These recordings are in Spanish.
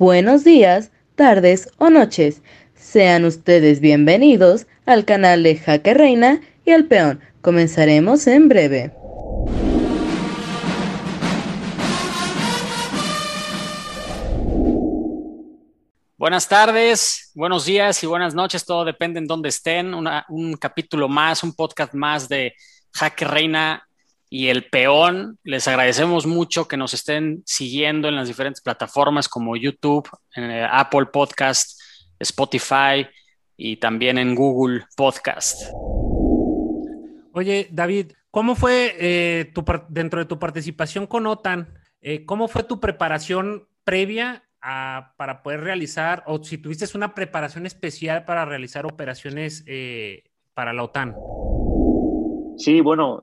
buenos días, tardes o noches. Sean ustedes bienvenidos al canal de Jaque Reina y al Peón. Comenzaremos en breve. Buenas tardes, buenos días y buenas noches, todo depende en dónde estén. un capítulo más, un podcast más de Jaque Reina y el peón. Les agradecemos mucho que nos estén siguiendo en las diferentes plataformas como YouTube, en Apple Podcast, Spotify y también en Google Podcast. Oye, David, ¿cómo fue eh, tu, dentro de tu participación con OTAN? Eh, ¿Cómo fue tu preparación previa para poder realizar, o si tuviste una preparación especial para realizar operaciones eh, para la OTAN? Sí, bueno,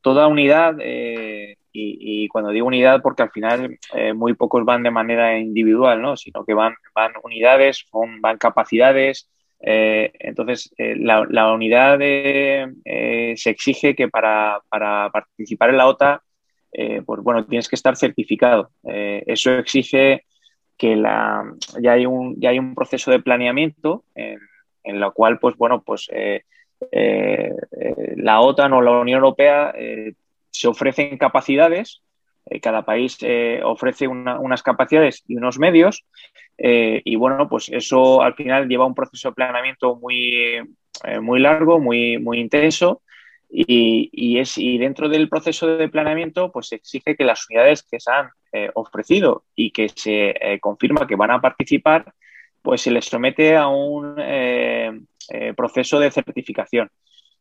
toda unidad, eh, y, cuando digo unidad, porque al final eh, muy pocos van de manera individual, ¿no? sino que van, van unidades, van, capacidades. Eh, entonces, la, unidad se exige que para, participar en la OTA, pues bueno, tienes que estar certificado. eso exige que la, ya, hay un, ya hay un proceso de planeamiento en, en lo cual, pues bueno, pues eh, eh, la OTAN o la Unión Europea eh, se ofrecen capacidades, cada país ofrece unas capacidades y unos medios, y bueno, pues eso al final lleva un proceso de planeamiento muy, muy largo, muy, muy intenso, y, es, y dentro del proceso de planeamiento, pues se exige que las unidades que se han ofrecido y que se confirma que van a participar, pues se les somete a un eh, proceso de certificación.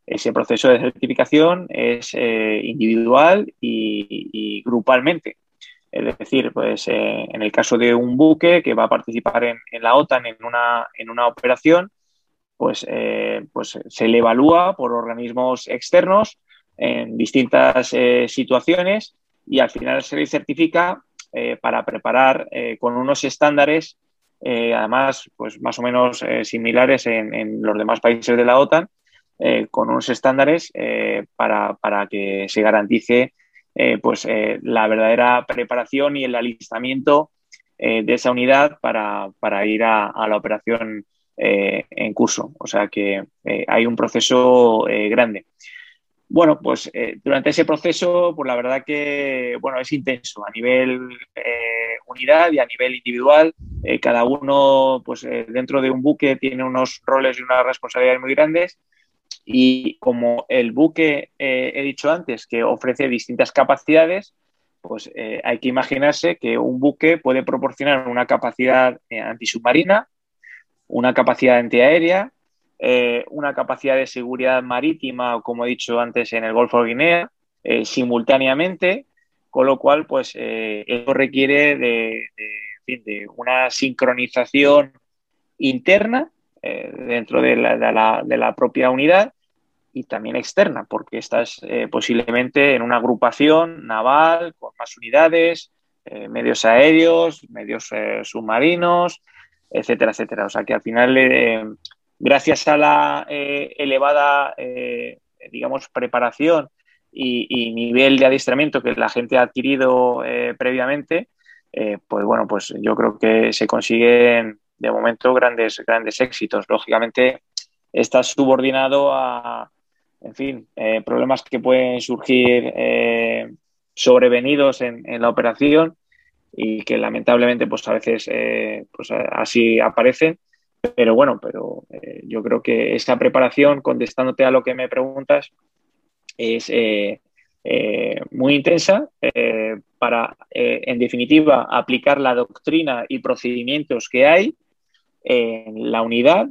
Ese proceso de certificación es eh, individual y, grupalmente. Es decir, pues eh, en el caso de un buque que va a participar en, la OTAN en una, en una operación, pues, pues se le evalúa por organismos externos en distintas situaciones y al final se le certifica para preparar con unos estándares eh, además, pues más o menos eh, similares en, los demás países de la OTAN, eh, con unos estándares para, que se garantice pues, la verdadera preparación y el alistamiento de esa unidad para, ir a, la operación en curso. O sea que hay un proceso grande. Bueno, pues durante ese proceso, pues la verdad que bueno, es intenso a nivel unidad y a nivel individual. Eh, cada uno, pues dentro de un buque, tiene unos roles y unas responsabilidades muy grandes. Y como el buque, he dicho antes, que ofrece distintas capacidades, pues hay que imaginarse que un buque puede proporcionar una capacidad antisubmarina, una capacidad antiaérea, eh, una capacidad de seguridad marítima, como he dicho antes, en el Golfo de Guinea, eh, simultáneamente, con lo cual, pues, eh, eso requiere de, una sincronización interna dentro de la, propia unidad y también externa, porque estás posiblemente en una agrupación naval con más unidades, medios aéreos, medios submarinos, etcétera, etcétera. O sea que al final gracias a la eh, elevada, eh, digamos, preparación y, nivel de adiestramiento que la gente ha adquirido eh, pues bueno, pues yo creo que se consiguen de momento grandes, grandes éxitos. Lógicamente, está subordinado a, en fin, problemas que pueden surgir sobrevenidos en, la operación y que lamentablemente pues a veces pues así aparecen pero bueno, pero eh, yo creo que esa preparación, contestándote a lo que me preguntas, es eh, eh, muy intensa para, en definitiva, aplicar la doctrina y procedimientos que hay en la unidad,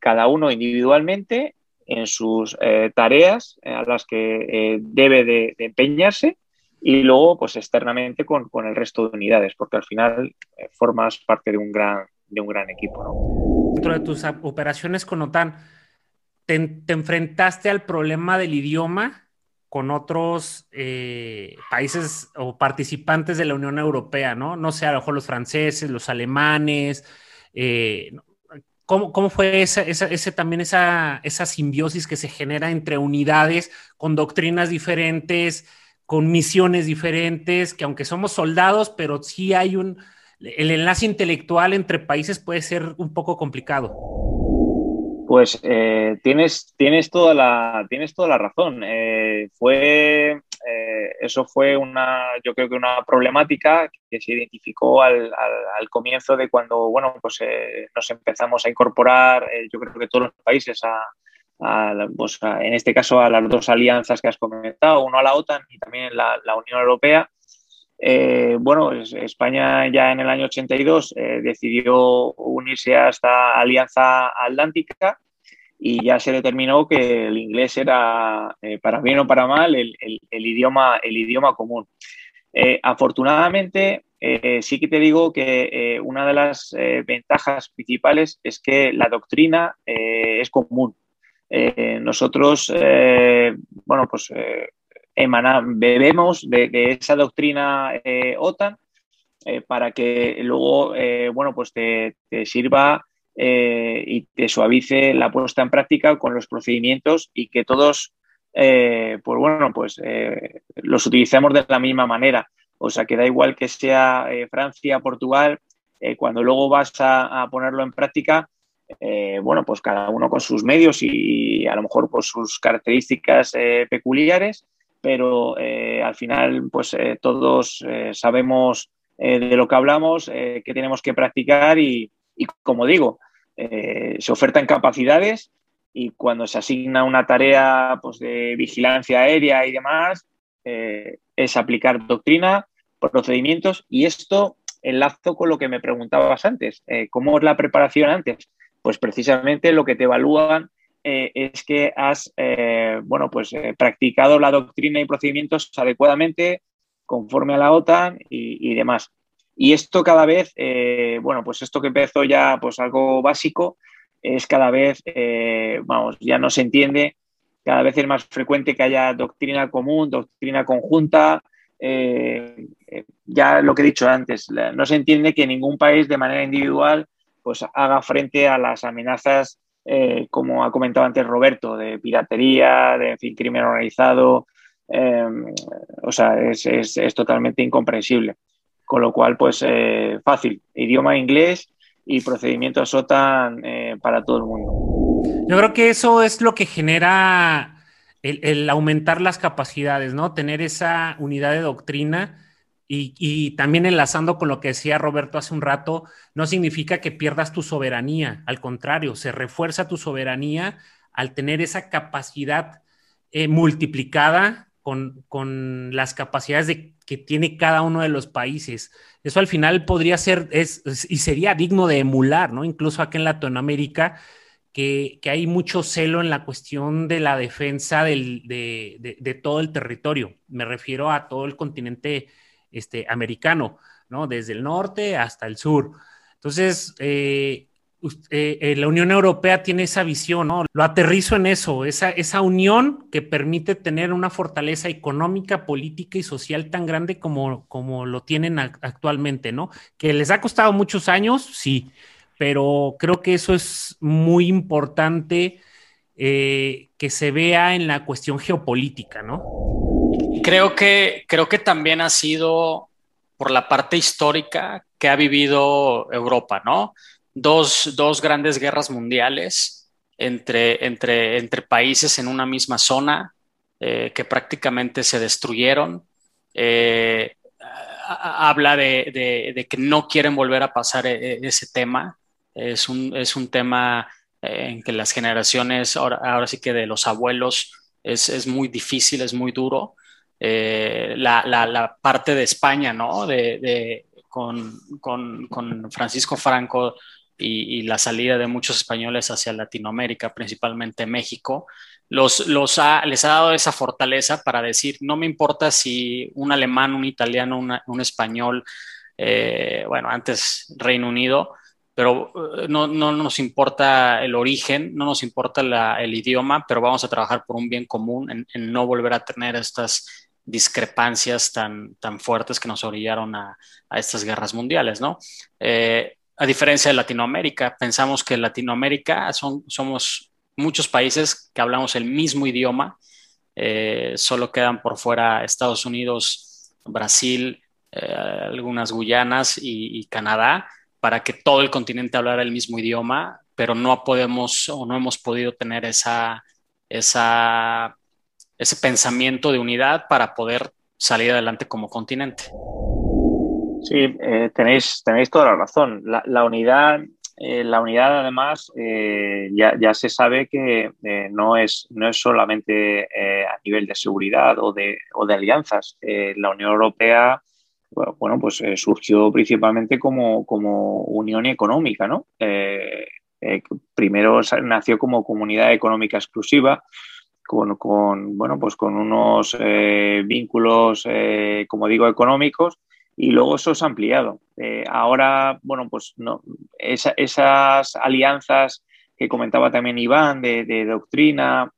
cada uno individualmente, en sus tareas a las que debe de, empeñarse y luego, pues externamente con, con, el resto de unidades, porque al final formas parte de un gran, de un gran equipo. ¿no? dentro de tus operaciones con OTAN, te, enfrentaste al problema del idioma con otros eh, países o participantes de la Unión Europea, ¿no? No sé, a lo mejor los franceses, los alemanes. Eh, ¿cómo, fue esa, ese, también esa, esa simbiosis que se genera entre unidades con doctrinas diferentes, con misiones diferentes, que aunque somos soldados, pero sí hay un, el enlace intelectual entre países puede ser un poco complicado. Pues eh, tienes, tienes, toda la, tienes toda la razón. Eh, fue, eh, eso fue una, yo creo que una problemática que se identificó al, al, comienzo de cuando, bueno, pues nos empezamos a incorporar, yo creo que todos los países a, pues en este caso a las dos alianzas que has comentado, uno a la OTAN y también la, la Unión Europea. Bueno, España ya en el año 82 decidió unirse a esta alianza atlántica y ya se determinó que el inglés era, eh, para bien o para mal, el, el, idioma, el idioma común. Eh, afortunadamente, eh, sí que te digo que una de las ventajas principales es que la doctrina es común. nosotros, bueno, pues bebemos de, esa doctrina OTAN para que luego, bueno, pues te, sirva eh, y te suavice la puesta en práctica con los procedimientos y que todos, eh, pues bueno, pues eh, los utilicemos de la misma manera. O sea, que da igual que sea Francia, Portugal, cuando luego vas a, ponerlo en práctica, bueno, pues cada uno con sus medios y, a lo mejor pues sus características peculiares, pero al final pues todos sabemos de lo que hablamos, que tenemos que practicar y, como digo, eh, se ofertan capacidades y cuando se asigna una tarea pues, de vigilancia aérea y demás, eh, es aplicar doctrina, procedimientos y esto enlazo con lo que me preguntabas antes. Eh, ¿Cómo es la preparación antes? Pues precisamente lo que te evalúan es que has bueno, pues, practicado la doctrina y procedimientos adecuadamente conforme a la OTAN y demás. Y esto cada vez, eh, bueno, pues esto que empezó ya pues algo básico, es cada vez, eh, vamos, ya no se entiende, cada vez es más frecuente que haya doctrina común, doctrina conjunta. Eh, ya lo que he dicho antes, no se entiende que ningún país de manera individual pues haga frente a las amenazas, como ha comentado antes Roberto, de piratería, de fin, crimen organizado. o sea, es, es, es totalmente incomprensible. Con lo cual, pues eh, fácil, idioma inglés y procedimientos OTAN eh, para todo el mundo. Yo creo que eso es lo que genera el, aumentar las capacidades, ¿no? Tener esa unidad de doctrina y, también enlazando con lo que decía Roberto hace un rato, no significa que pierdas tu soberanía, al contrario, se refuerza tu soberanía al tener esa capacidad eh, multiplicada con, con, las capacidades de que tiene cada uno de los países. Eso al final podría ser es, y sería digno de emular, ¿no? Incluso aquí en Latinoamérica, que, que hay mucho celo en la cuestión de la defensa del, de, de, de, todo el territorio. Me refiero a todo el continente este, americano, ¿no? Desde el norte hasta el sur. Entonces, eh, eh, eh, la Unión Europea tiene esa visión, ¿no? Lo aterrizo en eso, esa, esa unión que permite tener una fortaleza económica, política y social tan grande como, como lo tienen actualmente, ¿no? Que les ha costado muchos años, sí, pero creo que eso es muy importante que se vea en la cuestión geopolítica, ¿no? Creo que, creo que también ha sido por la parte histórica que ha vivido Europa, ¿no? dos, dos grandes guerras mundiales entre, entre, entre, países en una misma zona eh, que prácticamente se destruyeron. Eh, habla de, que no quieren volver a pasar e, ese tema. Es un, es un tema eh, en que las generaciones, ahora, ahora, sí que de los abuelos, es, es muy difícil, es muy duro. La, la, la, parte de España, ¿no? De, con, con, con, Francisco Franco y, la salida de muchos españoles hacia Latinoamérica, principalmente México, los, los les ha dado esa fortaleza para decir, no me importa si un alemán, un italiano, un español, eh, bueno, antes Reino Unido, pero eh, no, no, nos importa el origen, no nos importa la, el idioma, pero vamos a trabajar por un bien común, en, no volver a tener estas discrepancias tan, tan fuertes que nos orillaron a, estas guerras mundiales, ¿no? Eh, a diferencia de Latinoamérica. Pensamos que Latinoamérica son, somos muchos países que hablamos el mismo idioma, eh, solo quedan por fuera Estados Unidos, Brasil eh, algunas Guyanas y, Canadá para que todo el continente hablara el mismo idioma, pero no podemos o no hemos podido tener esa, esa, ese pensamiento de unidad para poder salir adelante como continente. Sí, eh, tenéis, tenéis toda la razón. La, unidad, eh, la unidad además, eh, ya, se sabe que no, es, no es solamente a nivel de seguridad o de, o de alianzas. la Unión Europea, bueno, pues surgió principalmente como, como unión económica, ¿no? primero nació como comunidad económica exclusiva, con, con, bueno, pues con unos vínculos, como digo, económicos, y luego eso es ampliado. Eh, ahora, bueno, pues no, esas alianzas que comentaba también Iván de, doctrina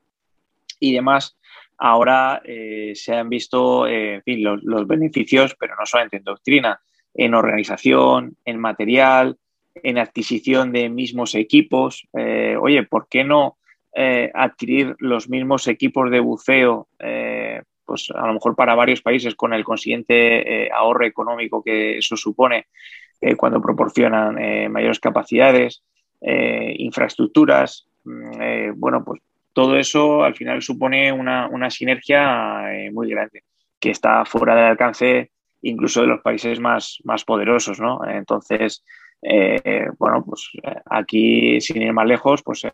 y demás, ahora eh, se han visto eh, en fin, los, beneficios, pero no solamente en doctrina, en organización, en material, en adquisición de mismos equipos. oye, ¿por qué no adquirir los mismos equipos de buceo pues a lo mejor para varios países con el consiguiente eh, ahorro económico que eso supone eh, cuando proporcionan eh, mayores capacidades, infraestructuras, mm, bueno, pues todo eso al final supone una, sinergia muy grande que está fuera del alcance incluso de los países más, más poderosos, ¿no? Entonces, bueno, pues aquí, sin ir más lejos, pues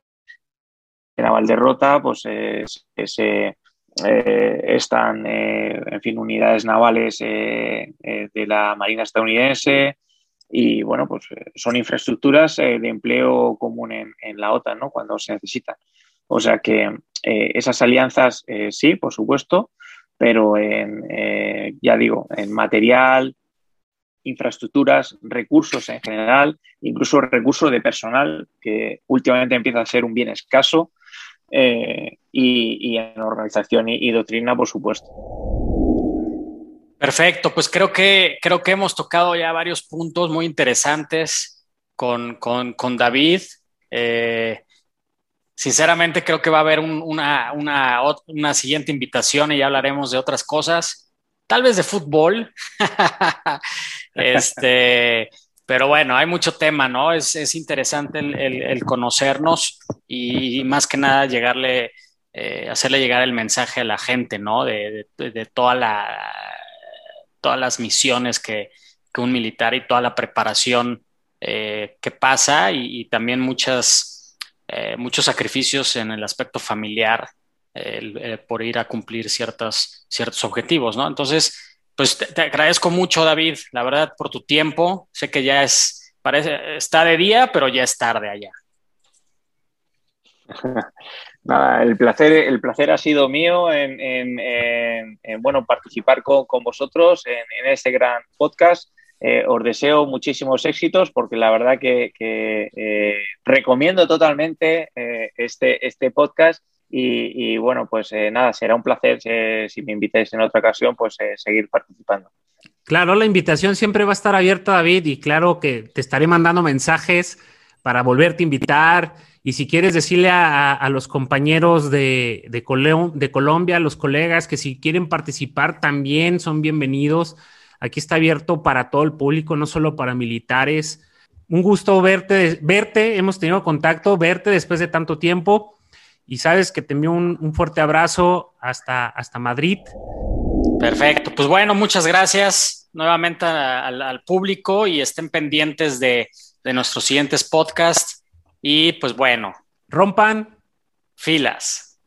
en la Valderrota, pues ese eh, están, eh, en fin, unidades navales eh, de la Marina estadounidense y, bueno, pues son infraestructuras de empleo común en, la OTAN, ¿no? Cuando se necesitan. O sea que esas alianzas, sí, por supuesto, pero en, ya digo, en material, infraestructuras, recursos en general, incluso recursos de personal, que últimamente empieza a ser un bien escaso, eh, y, en organización y, doctrina, por supuesto. Perfecto, pues creo que, creo que hemos tocado ya varios puntos muy interesantes con, David. Eh, sinceramente creo que va a haber una, una, siguiente invitación y ya hablaremos de otras cosas, tal vez de fútbol. este, pero bueno, hay mucho tema, ¿no? Es, interesante el, conocernos y, más que nada llegarle, eh, hacerle llegar el mensaje a la gente, ¿no? De, toda la, todas las misiones que, un militar y toda la preparación eh, que pasa y, también muchas, eh, muchos sacrificios en el aspecto familiar por ir a cumplir ciertos, ciertos objetivos, ¿no? Entonces, pues te, agradezco mucho, David, la verdad, por tu tiempo. Sé que ya es, parece, está de día, pero ya es tarde allá. Nada, el placer, el placer ha sido mío en, bueno, participar con, vosotros en, este gran podcast. Eh, os deseo muchísimos éxitos porque la verdad que, eh, recomiendo totalmente eh, este, este podcast y, bueno, pues eh, nada, será un placer eh, si me invitáis en otra ocasión, pues eh, seguir participando. Claro, la invitación siempre va a estar abierta, David, y claro que te estaré mandando mensajes para volverte a invitar. Y si quieres decirle a, los compañeros de, de, de Colombia, a los colegas, que si quieren participar también son bienvenidos. Aquí está abierto para todo el público, no solo para militares. Un gusto verte, verte, hemos tenido contacto, verte después de tanto tiempo y sabes que te envío un, fuerte abrazo hasta, hasta Madrid. Perfecto, pues bueno, muchas gracias nuevamente al, público y estén pendientes de, de nuestros siguientes podcasts y pues bueno. Rompan filas.